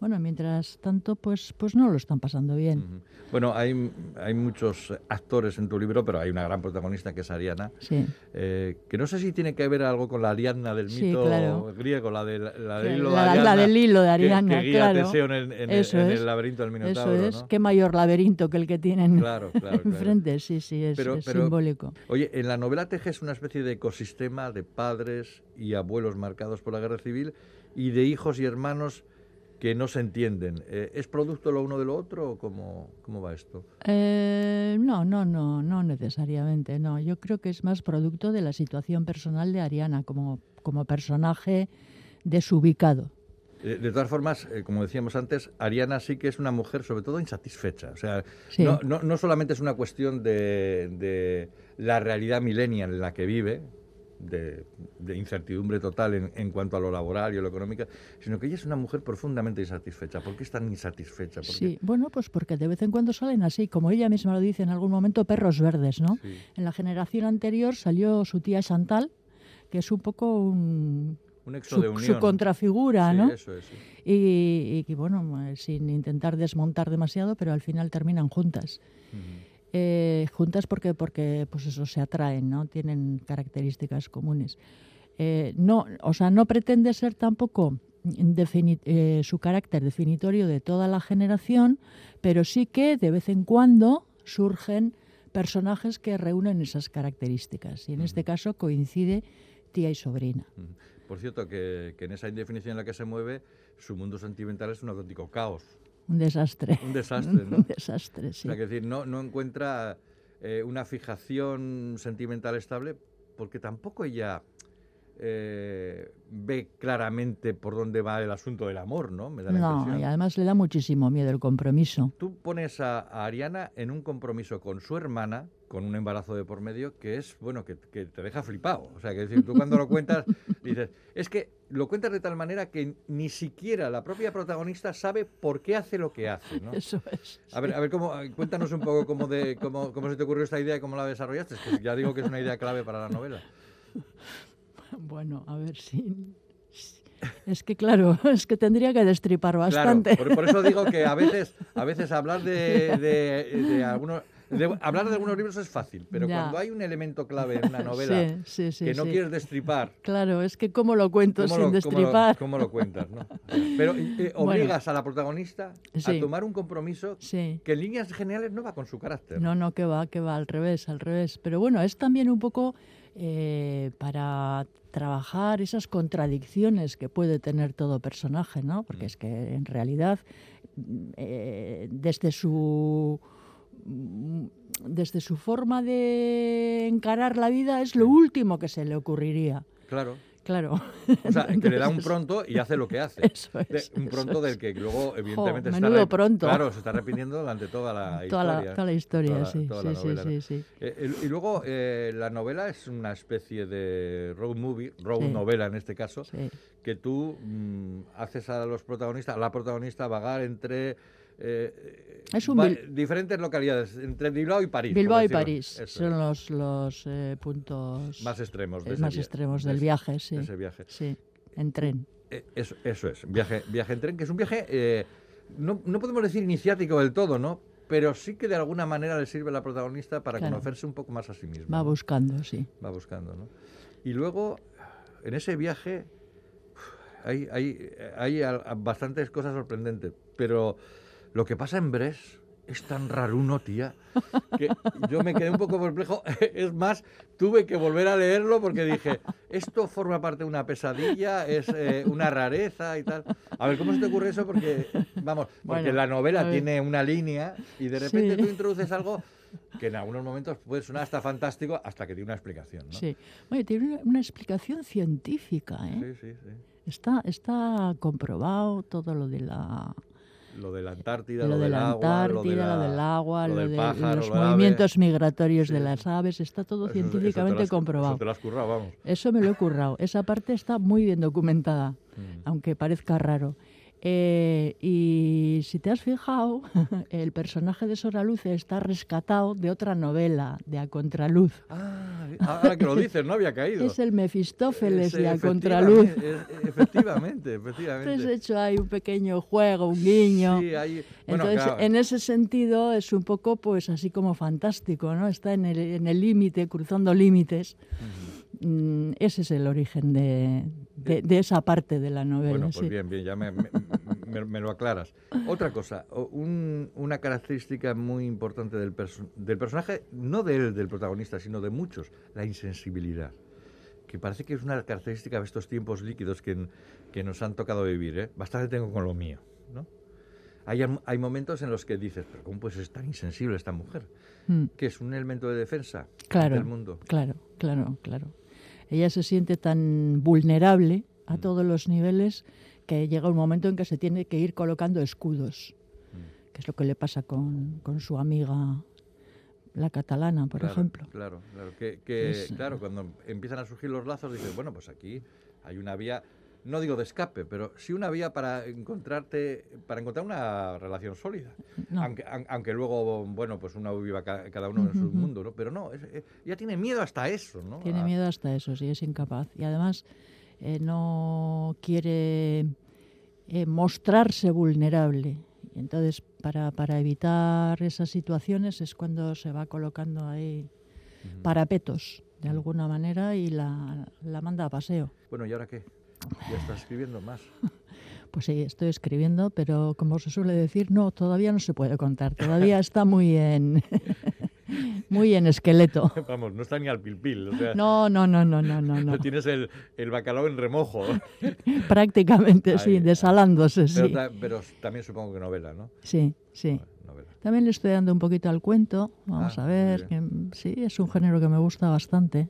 bueno, mientras tanto, pues, pues no lo están pasando bien. Ujú. Bueno, hay, hay muchos actores en tu libro, pero hay una gran protagonista que es Ariana, Sí. eh, que no sé si tiene que ver algo con la Ariadna del Sí, mito claro. griego, la, de, la del Sí, hilo la- de la Ariadna. del hilo de que- Ariadna, que, guía a claro. Teseo en el, en el- Eso en es. el laberinto del Minotauro. Eso es, ¿no? qué mayor laberinto que el que tienen Claro, claro, claro. enfrente, sí, sí, es, Pero- es pero- simbólico. Oye, en la novela tejes una especie de ecosistema de padres y abuelos marcados por la guerra civil y de hijos y hermanos que no se entienden. Eh, ¿Es producto lo uno de lo otro o cómo, cómo va esto? Eh, no, no, no, no necesariamente, no. Yo creo que es más producto de la situación personal de Ariana como, como personaje desubicado. Eh, De todas formas, eh, como decíamos antes, Ariana sí que es una mujer sobre todo insatisfecha. O sea, Sí. no, no- no solamente es una cuestión de, de la realidad millennial en la que vive, de, de incertidumbre total en, en cuanto a lo laboral y a lo económico, sino que ella es una mujer profundamente insatisfecha. ¿Por qué es tan insatisfecha? Sí, bueno, pues porque de vez en cuando salen así, como ella misma lo dice en algún momento, perros verdes, ¿no? Sí. En la generación anterior salió su tía Chantal, que es un poco un, su, de su unión. contrafigura, Sí, ¿no? eso es, sí. Y, y que, bueno, sin intentar desmontar demasiado, pero al final terminan juntas. Eh, juntas porque, porque pues eso, se atraen, ¿no? Tienen características comunes. Eh, no, o sea, no pretende ser tampoco eh, su carácter definitorio de toda la generación, pero sí que de vez en cuando surgen personajes que reúnen esas características. Y en este caso coincide tía y sobrina. Por cierto, que, que en esa indefinición en la que se mueve, su mundo sentimental es un auténtico caos. Un desastre. Un desastre, ¿no? Un desastre, sí. O sea, que decir, no, no encuentra eh, una fijación sentimental estable porque tampoco ella eh, ve claramente por dónde va el asunto del amor, ¿no? Me da la No, impresión. y además le da muchísimo miedo el compromiso. Tú pones a, a Ariana en un compromiso con su hermana, con un embarazo de por medio, que es, bueno, que, que te deja flipado. O sea, que decir, tú cuando lo cuentas, dices, es que lo cuentas de tal manera que ni siquiera la propia protagonista sabe por qué hace lo que hace, ¿no? Eso es. A ver, a ver cómo, cuéntanos un poco cómo, de, cómo, cómo se te ocurrió esta idea y cómo la desarrollaste. Es que ya digo que es una idea clave para la novela. Bueno, a ver si... Es que claro, es que tendría que destripar Claro, bastante. por, por eso digo que a veces, a veces hablar de, de- de algunos... de- hablar de algunos libros es fácil, pero Ya. cuando hay un elemento clave en una novela Sí, sí, sí, que no quieres destripar, Claro, es que cómo lo cuento ¿cómo sin lo, cómo lo- destripar. cómo lo cuentas? ¿no? Pero eh, Bueno. obligas a la protagonista a tomar un compromiso que en líneas generales no va con su carácter. No, no, que va, que va, al revés, al revés. Pero bueno, es también un poco eh, para trabajar esas contradicciones que puede tener todo personaje, ¿no? Porque es que en realidad, mm, eh, desde su mm, desde su forma de encarar la vida es lo último que se le ocurriría. Claro. Claro. O sea, que le da un pronto y hace lo que hace. Eso es, un eso pronto del que luego, evidentemente, está menudo re- pronto. Claro, se está repitiendo durante toda la Toda la, historia. toda la historia, Toda la- sí, toda sí, la sí, novela, ¿no? sí, sí. Eh, el- y luego eh, la novela es una especie de road movie, road novela en este caso, que tú mm, haces a los protagonistas, a la protagonista vagar entre eh, Es un diferentes localidades, entre Bilbao y París. Bilbao y. París Eso son es. los, los eh, puntos más extremos de eh, más extremos de del ese- viaje, sí. de ese viaje. Sí, en tren. Eh, Eso, eso es, viaje, viaje en tren, que es un viaje, eh, no, no podemos decir iniciático del todo, ¿no? Pero sí que de alguna manera le sirve a la protagonista para Claro. conocerse un poco más a sí misma. Va buscando, sí. Va buscando, ¿no? Y luego, en ese viaje, hay, hay, hay bastantes cosas sorprendentes, pero lo que pasa en Bres es tan raruno, tía, que yo me quedé un poco perplejo. Es más, tuve que volver a leerlo porque dije, esto forma parte de una pesadilla, es eh, una rareza y tal. A ver, ¿cómo se te ocurre eso? Porque, vamos, porque Bueno, la novela tiene una línea y de repente Sí. tú introduces algo que en algunos momentos puede sonar hasta fantástico hasta que tiene una explicación, ¿no? Sí. Oye, tiene una, una explicación científica, ¿eh? sí, sí, sí. Está, está comprobado todo lo de la Lo de la Antártida, lo, lo, de la Antártida, lo, lo, de la- del agua, lo lo, de los lo ave. movimientos migratorios de las aves, está todo Eso- eso te lo científicamente has- comprobado. Eso te lo has currado, vamos. Eso me lo he currado. Esa parte está muy bien documentada, Mm. aunque parezca raro. Eh, y si te has fijado, el personaje de Sora Luce está rescatado de otra novela, de A Contraluz. Ah, ahora que lo dices, no había caído. Es el Mefistófeles de A Contraluz. efectivamente, Efectivamente. Entonces he hecho ahí un pequeño juego, un guiño. Sí, hay- bueno, Entonces, claro, en ese sentido es un poco, pues, así como fantástico, ¿no? Está en el en el límite, cruzando límites. Mm, ese es el origen de, de- de esa parte de la novela. Bueno, pues sí. bien, bien, ya me, me- me- me lo aclaras. Otra cosa, un- una característica muy importante del, perso- del personaje, no de él, del protagonista, sino de muchos, la insensibilidad. Que parece que es una característica de estos tiempos líquidos que, que nos han tocado vivir. ¿eh? Bastante tengo con lo mío. ¿no? Hay, hay momentos en los que dices, pero ¿cómo puede ser tan insensible esta mujer? Mm, Que es un elemento de defensa Claro. del mundo. claro, claro, claro. Ella se siente tan vulnerable a Mm. todos los niveles que llega un momento en que se tiene que ir colocando escudos, Mm. que es lo que le pasa con, con su amiga, la catalana, por Claro, ejemplo. Claro, claro. Que, que, Es- claro, cuando empiezan a surgir los lazos, dices, bueno, pues aquí hay una vía, no digo de escape, pero sí una vía para encontrarte, para encontrar una relación sólida. No. Aunque, aun- aunque luego, bueno, pues uno viva ca- cada uno en su mundo, ¿no? Pero no, es- eh, ella tiene miedo hasta eso, ¿no? Tiene A- miedo hasta eso, sí, es incapaz. Y además eh, no quiere eh, mostrarse vulnerable. Y entonces, para, para evitar esas situaciones es cuando se va colocando ahí parapetos, de alguna manera, y la, la manda a paseo. Bueno, ¿y ahora qué? Ya está escribiendo más. Pues sí, estoy escribiendo, pero como se suele decir, no, todavía no se puede contar. Todavía está muy en, muy en esqueleto. Vamos, no está ni al pilpil, o sea, No, no, no, no, no, no, no. tienes el, el bacalao en remojo. Prácticamente, sí, desalándose, Pero, sí. ta- pero también supongo que novela, ¿no? Sí, sí. Novela. También le estoy dando un poquito al cuento. Vamos Ah, a ver. que, sí, es un género que me gusta bastante.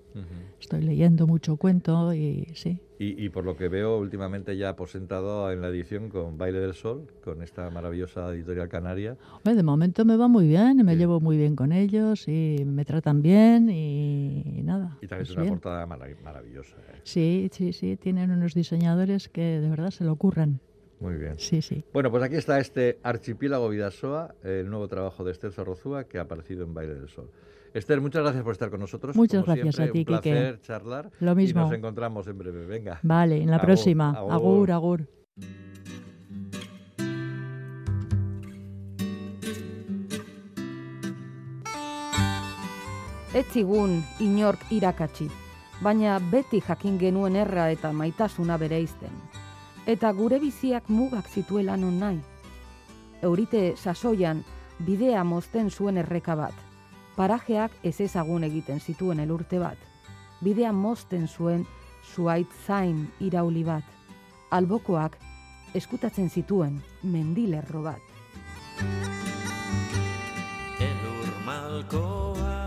Estoy leyendo mucho cuento y sí. Y, y por lo que veo, últimamente ya aposentado en la edición con Baile del Sol, con esta maravillosa editorial canaria. Hombre, de momento me va muy bien, me Sí. llevo muy bien con ellos y me tratan bien y, nada. Y también es pues una bien. portada marav- maravillosa. ¿eh? Sí, sí, sí, tienen unos diseñadores que de verdad se lo ocurran. Muy bien. Sí, sí. Bueno, pues aquí está este Archipiélago Vidasoa, el nuevo trabajo de Esther Zorrozúa, que ha aparecido en Baile del Sol. Esther, muchas gracias por estar con nosotros. Muchas Como gracias siempre, a ti, un Quique. placer charlar. Lo Y mismo. nos encontramos en breve. Venga. Vale, en la Agur, próxima. agur. agur. agur. Ez zigun inork irakatsi, baina beti jakin genuen erra eta maitasuna bereizten. Eta gure biziak mugak zituela non nahi. Eurite sasoian bidea mozten zuen erreka bat. Parajeak ez ezagun egiten zituen elurte bat. Bidea mozten zuen zuait zain irauli bat. Albokoak eskutatzen zituen mendilerro bat.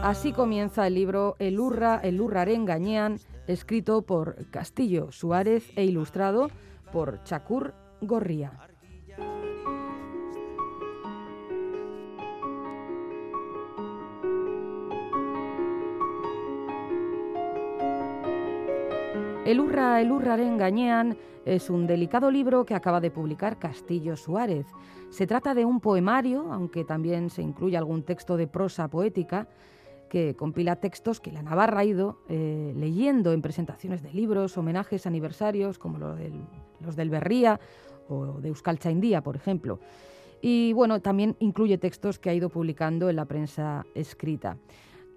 Así comienza el libro Elurra, Elurraren Gañean, escrito por Castillo Suárez e ilustrado por Chacur Gorría. Elurra, Elurraren Gañean es un delicado libro que acaba de publicar Castillo Suárez. Se trata de un poemario, aunque también se incluye algún texto de prosa poética, que compila textos que la Navarra ha ido eh, leyendo en presentaciones de libros, homenajes, aniversarios, como lo del- los del Berría o de Euskal Chaindía, por ejemplo. Y bueno, también incluye textos que ha ido publicando en la prensa escrita.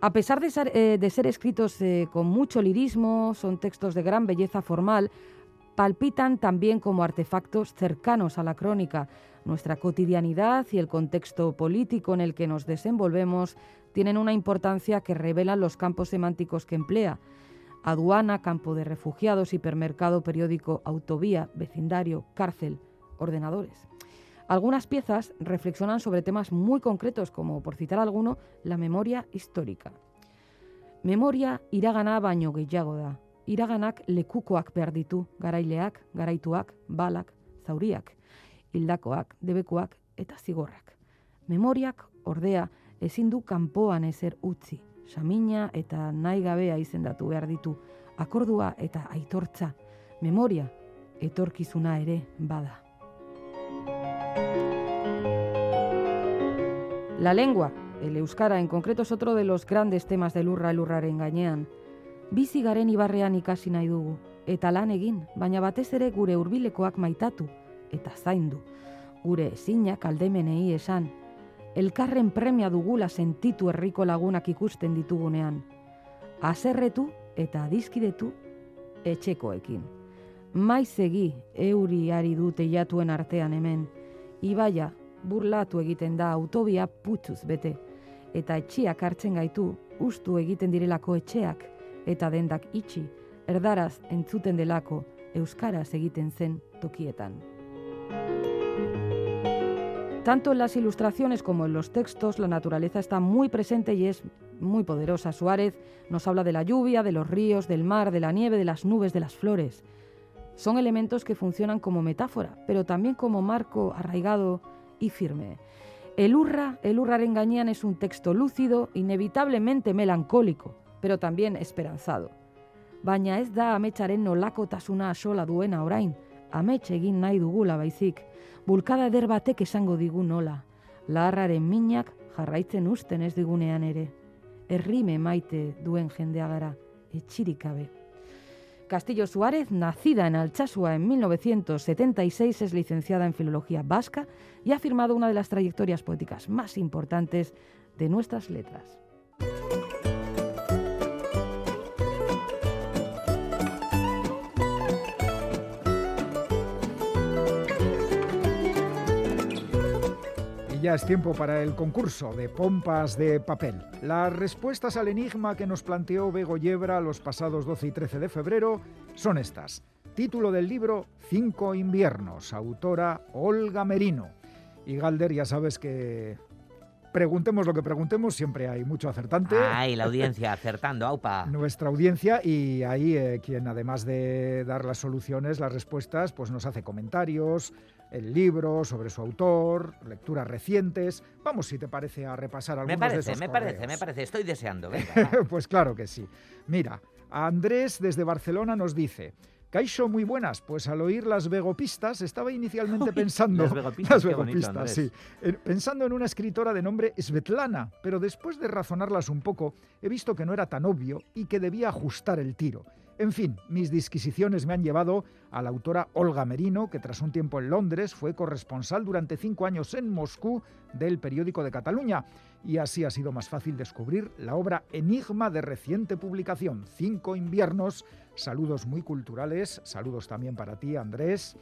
A pesar de ser, eh, escritos eh, con mucho lirismo, son textos de gran belleza formal, palpitan también como artefactos cercanos a la crónica. Nuestra cotidianidad y el contexto político en el que nos desenvolvemos tienen una importancia que revelan los campos semánticos que emplea. Aduana, campo de refugiados, hipermercado, periódico, autovía, vecindario, cárcel, ordenadores. Algunas piezas reflexionan sobre temas muy concretos, como, por citar alguno, la memoria histórica. Memoria iragana baino gehiago da. Iraganak lekukoak behar ditu, garaileak, garaituak, balak, zauriak, hildakoak, debekuak eta zigorrak. Memoriak, ordea, ezin du kanpoan ezer utzi. Samina eta nahi gabea izendatu behar ditu. Akordua eta aitortza. Memoria, etorkizuna ere bada. La lengua, el euskara en concreto, es otro de los grandes temas del urra elurraren gainean. Bizi garen ibarrean ikasi nahi dugu, eta lan egin, baina batez ere gure hurbilekoak maitatu eta zaindu. Gure ezinak aldemenei esan, elkarren premia dugula sentitu herriko lagunak ikusten ditugunean. Aserretu eta adizkidetu etxekoekin. Maiz egi euri ari du teilatuen artean hemen. Ibaia burlatu egiten da autobia putzuz bete. Eta etxiak hartzen gaitu ustu egiten direlako etxeak eta dendak itxi, erdaraz entzuten delako euskaraz egiten zen tokietan. Tanto en las ilustraciones como en los textos, la naturaleza está muy presente y es muy poderosa. Suárez nos habla de la lluvia, de los ríos, del mar, de la nieve, de las nubes, de las flores. Son elementos que funcionan como metáfora, pero también como marco arraigado firme. El Urra, el Urraren Gañán es un texto lúcido, inevitablemente melancólico, pero también esperanzado. Baina ez da ametsaren nolakotasuna sola duena orain, amets egin nahi dugula baizik, bulkada eder batek esango digu nola, laharraren minak jarraitzen usten ez digunean ere. Errime maite duen jendea gara, etxirik gabe. Castillo Suárez, nacida en Alchazua en 1976, es licenciada en Filología Vasca y ha firmado una de las trayectorias poéticas más importantes de nuestras letras. Ya es tiempo para el concurso de pompas de papel. Las respuestas al enigma que nos planteó Bego Yebra los pasados 12 y 13 de febrero son estas. Título del libro Cinco inviernos, autora Olga Merino. Y Galder, ya sabes que preguntemos lo que preguntemos, siempre hay mucho acertante. Ay, la audiencia acertando, aupa. Nuestra audiencia y ahí eh, quien además de dar las soluciones, las respuestas, pues nos hace comentarios, el libro sobre su autor, lecturas recientes. Vamos, si te parece, a repasar algunos Me de parece, esos me parece, me parece. Estoy deseando. Venga, pues claro que sí. Mira, Andrés desde Barcelona nos dice. Caixo, muy buenas. Pues al oír las vegopistas estaba inicialmente pensando. las vegopistas, Las qué bonito, vegopistas, sí. Pensando en una escritora de nombre Svetlana, pero después de razonarlas un poco, he visto que no era tan obvio y que debía ajustar el tiro. En fin, mis disquisiciones me han llevado a la autora Olga Merino, que tras un tiempo en Londres fue corresponsal durante cinco años en Moscú del periódico de Cataluña. Y así ha sido más fácil descubrir la obra Enigma de reciente publicación, Cinco inviernos. Saludos muy culturales, saludos también para ti, Andrés.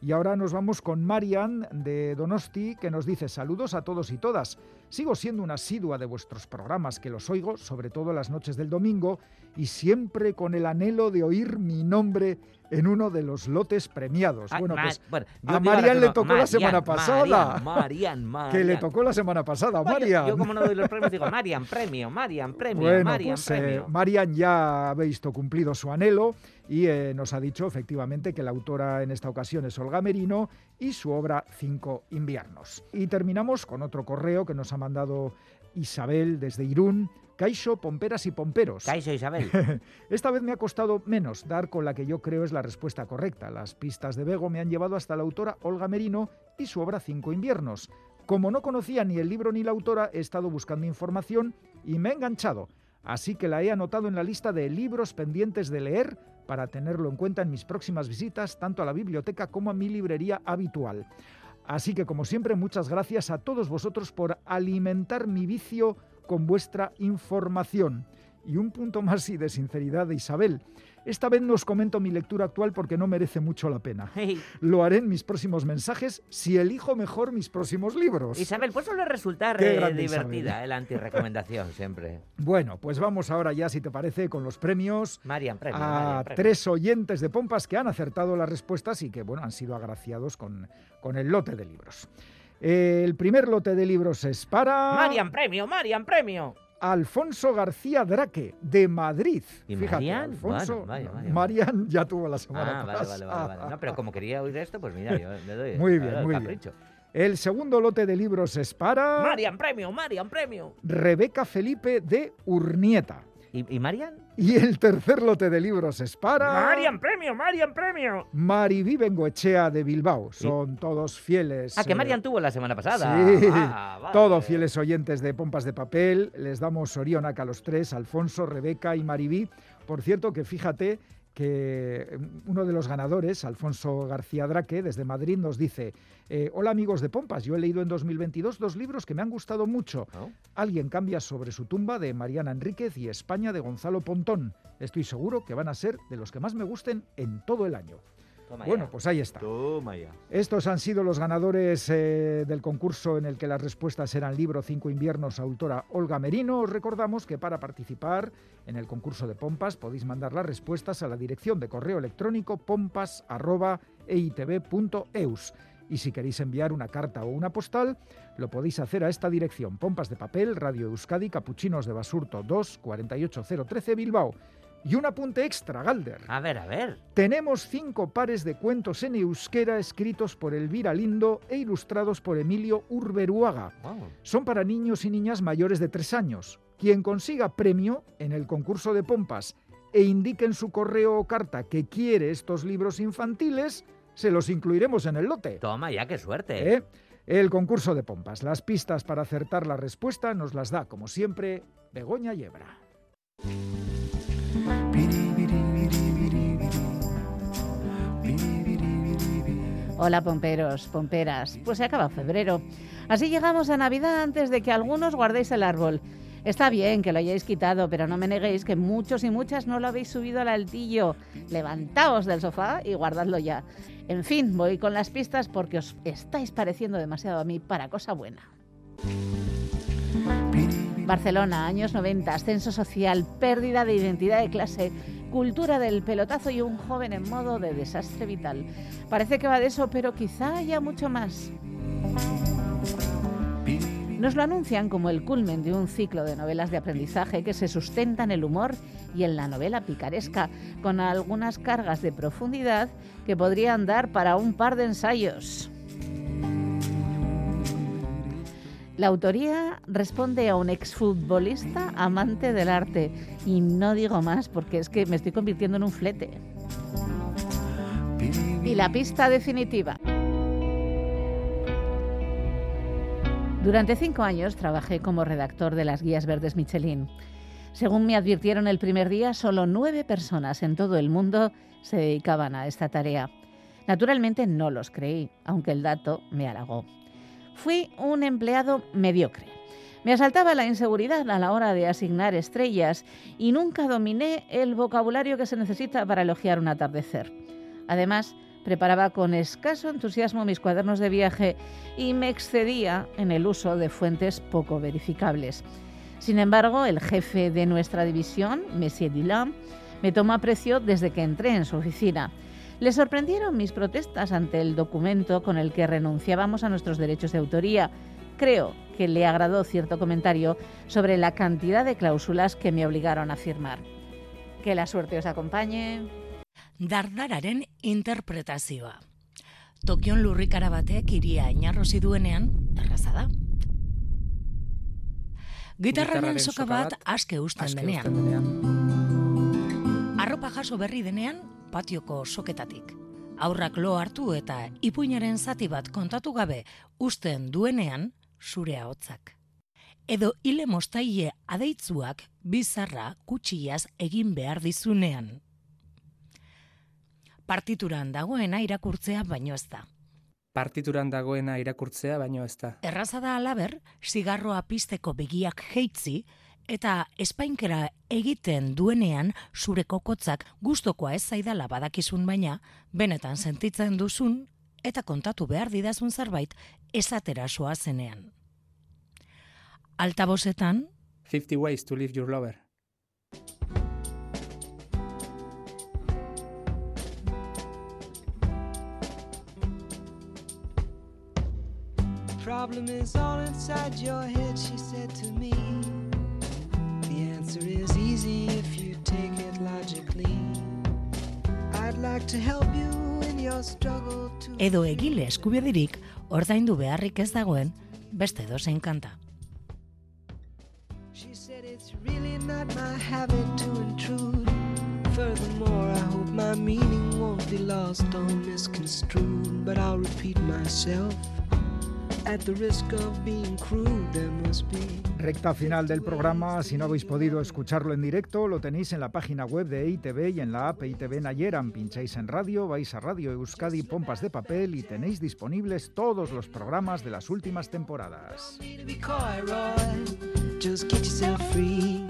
Y ahora nos vamos con Marian de Donosti, que nos dice saludos a todos y todas. Sigo siendo una asidua de vuestros programas, que los oigo, sobre todo las noches del domingo, y siempre con el anhelo de oír mi nombre en uno de los lotes premiados. Ah, bueno, pues bueno, a Marian le tocó la semana pasada. Marian, Marian, Marian. que le tocó la semana pasada, Marian. Yo como no doy los premios digo, Marian, premio, Marian, premio, Bueno, Marian, pues eh, premio. Marian ya ha visto cumplido su anhelo y eh, nos ha dicho efectivamente que la autora en esta ocasión es Olga Merino y su obra Cinco inviernos. Y terminamos con otro correo que nos ha mandado Isabel desde Irún. Caixo, pomperas y pomperos. Caixo Isabel. Esta vez me ha costado menos dar con la que yo creo es la respuesta correcta. Las pistas de Bego me han llevado hasta la autora Olga Merino y su obra Cinco inviernos. Como no conocía ni el libro ni la autora, he estado buscando información y me he enganchado. Así que la he anotado en la lista de libros pendientes de leer para tenerlo en cuenta en mis próximas visitas tanto a la biblioteca como a mi librería habitual. Así que como siempre, muchas gracias a todos vosotros por alimentar mi vicio con vuestra información. Y un punto más y de sinceridad de Isabel. Esta vez no os comento mi lectura actual porque no merece mucho la pena. Hey, Lo haré en mis próximos mensajes si elijo mejor mis próximos libros. Isabel, pues suele resultar eh, divertida eh, la antirrecomendación siempre. Bueno, pues vamos ahora ya, si te parece, con los premios Marian, premio, a Marian, premio. tres oyentes de Pompas que han acertado las respuestas y que, bueno, han sido agraciados con, con el lote de libros. El primer lote de libros es para Marian, premio, Marian, premio. Alfonso García Draque, de Madrid. ¿Y Fíjate, Marian? Alfonso. Bueno, vaya, no, vaya, Marian ya tuvo la semana Ah, vale, vale, vale, vale. No, pero como quería oír esto, pues mira, yo le doy Muy bien, doy muy bien. El segundo lote de libros es para Marian, premio, Marian, premio. Rebeca Felipe de Urnieta. ¿Y, y Marian? Y el tercer lote de libros es para Marian, premio, Marian, premio. Mariví Bengoechea de Bilbao. Son todos fieles. Ah, que eh, Marian tuvo la semana pasada. Sí, Ah, vale. todos fieles oyentes de Pompas de Papel. Les damos Orionac a los tres, Alfonso, Rebeca y Mariví. Por cierto, que fíjate que uno de los ganadores, Alfonso García Draque, desde Madrid, nos dice, eh, hola amigos de Pompas, yo he leído en 2022 dos libros que me han gustado mucho. ¿No? Alguien cambia sobre su tumba de Mariana Enríquez y España de Gonzalo Pontón. Estoy seguro que van a ser de los que más me gusten en todo el año. Toma Bueno, ya. pues ahí está. Toma ya. Estos han sido los ganadores eh, del concurso en el que las respuestas eran libro Cinco inviernos, autora Olga Merino. Os recordamos que para participar en el concurso de Pompas podéis mandar las respuestas a la dirección de correo electrónico pompas.eitv.eus. Y si queréis enviar una carta o una postal, lo podéis hacer a esta dirección: Pompas de Papel, Radio Euskadi, Capuchinos de Basurto 2, 48013 Bilbao. Y un apunte extra, Galder. A ver, a ver. Tenemos cinco pares de cuentos en euskera escritos por Elvira Lindo e ilustrados por Emilio Urberuaga. Wow. Son para niños y niñas mayores de tres años. Quien consiga premio en el concurso de pompas e indique en su correo o carta que quiere estos libros infantiles, se los incluiremos en el lote. Toma ya, qué suerte. ¿Eh? El concurso de pompas. Las pistas para acertar la respuesta nos las da, como siempre, Begoña Yebra. Hola pomperos, pomperas. Pues se acaba febrero. Así llegamos a Navidad antes de que algunos guardéis el árbol. Está bien que lo hayáis quitado, pero no me neguéis que muchos y muchas no lo habéis subido al altillo. Levantaos del sofá y guardadlo ya. En fin, voy con las pistas porque os estáis pareciendo demasiado a mí para cosa buena. Barcelona, años 90, ascenso social, pérdida de identidad de clase, cultura del pelotazo y un joven en modo de desastre vital. Parece que va de eso, pero quizá haya mucho más. Nos lo anuncian como el culmen de un ciclo de novelas de aprendizaje que se sustenta en el humor y en la novela picaresca, con algunas cargas de profundidad que podrían dar para un par de ensayos. La autoría responde a un exfutbolista amante del arte. Y no digo más porque es que me estoy convirtiendo en un flete. Y la pista definitiva. Durante cinco años trabajé como redactor de las guías verdes Michelin. Según me advirtieron el primer día, solo nueve personas en todo el mundo se dedicaban a esta tarea. Naturalmente no los creí, aunque el dato me halagó. Fui un empleado mediocre. Me asaltaba la inseguridad a la hora de asignar estrellas y nunca dominé el vocabulario que se necesita para elogiar un atardecer. Además, preparaba con escaso entusiasmo mis cuadernos de viaje y me excedía en el uso de fuentes poco verificables. Sin embargo, el jefe de nuestra división, Monsieur Dillon, me tomó aprecio desde que entré en su oficina. Le sorprendieron mis protestas ante el documento con el que renunciábamos a nuestros derechos de autoría. Creo que le agradó cierto comentario sobre la cantidad de cláusulas que me obligaron a firmar. Que la suerte os acompañe. dardararen interpretazioa. Tokion lurrikara batek iria inarrosi duenean, erraza da. Gitarraren soka bat aske usten denean. Arropa jaso berri denean, patioko soketatik. Aurrak lo hartu eta ipuinaren zati bat kontatu gabe usten duenean, zure ahotzak. Edo hile mostaile adeitzuak bizarra kutsiaz egin behar dizunean. Partituran dagoena irakurtzea baino ez da. Partituran dagoena irakurtzea baino ez da. Erraza da alaber, zigarroa pizteko begiak jeitzi, eta espainkera egiten duenean zure kokotzak gustokoa ez zaidala badakizun baina, benetan sentitzen duzun eta kontatu behar didazun zerbait esatera soa zenean. Altabozetan, 50 ways to leave your lover. problem is all inside your head, she said to me. Answer is easy if you take it logically. I'd like to help you in your struggle to. edo egile eskubedirik ordaindu beharrik ez dagoen beste dozein kanta. She said it's really not my habit to intrude. Furthermore, I hope my meaning won't be lost or misconstrued. But I'll repeat myself. Recta final del programa, si no habéis podido escucharlo en directo, lo tenéis en la página web de EITV y en la app EITV Nayeran. Pincháis en radio, vais a Radio Euskadi Pompas de Papel y tenéis disponibles todos los programas de las últimas temporadas. to be coy, Roy. Just get yourself free.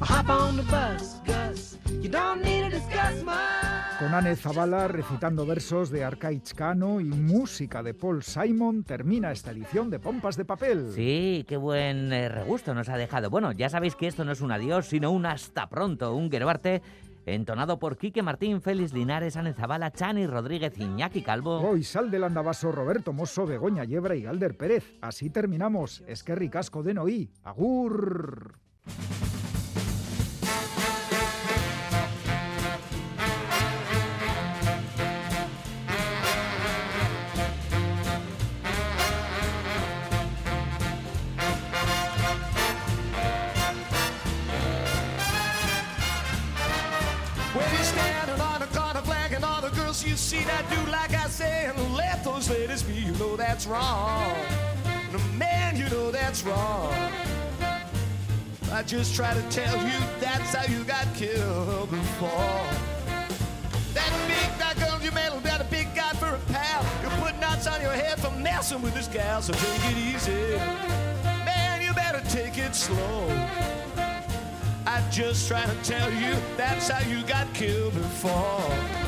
Hop on the bus, Gus. You don't need to discuss much. Con Anne Zavala recitando versos de Arcaich Cano y música de Paul Simon, termina esta edición de Pompas de Papel. Sí, qué buen eh, regusto nos ha dejado. Bueno, ya sabéis que esto no es un adiós, sino un hasta pronto, un Gerbarte entonado por Quique Martín, Félix Linares, Ane Zabala, Chani Rodríguez, Iñaki Calvo. Hoy sal del andabaso Roberto Mosso, Begoña Yebra y Galder Pérez. Así terminamos. Esquerri Casco de Noí. Agur. You see that do like I say and let those ladies be, you know that's wrong. No, man, you know that's wrong. I just try to tell you that's how you got killed before. That big that girl you met got a big guy for a pal. You put knots on your head for messing with this gal, so take it easy. Man, you better take it slow. I just trying to tell you that's how you got killed before.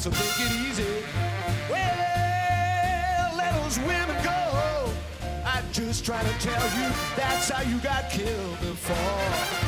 So take it easy. Well, let those women go. I'm just trying to tell you that's how you got killed before.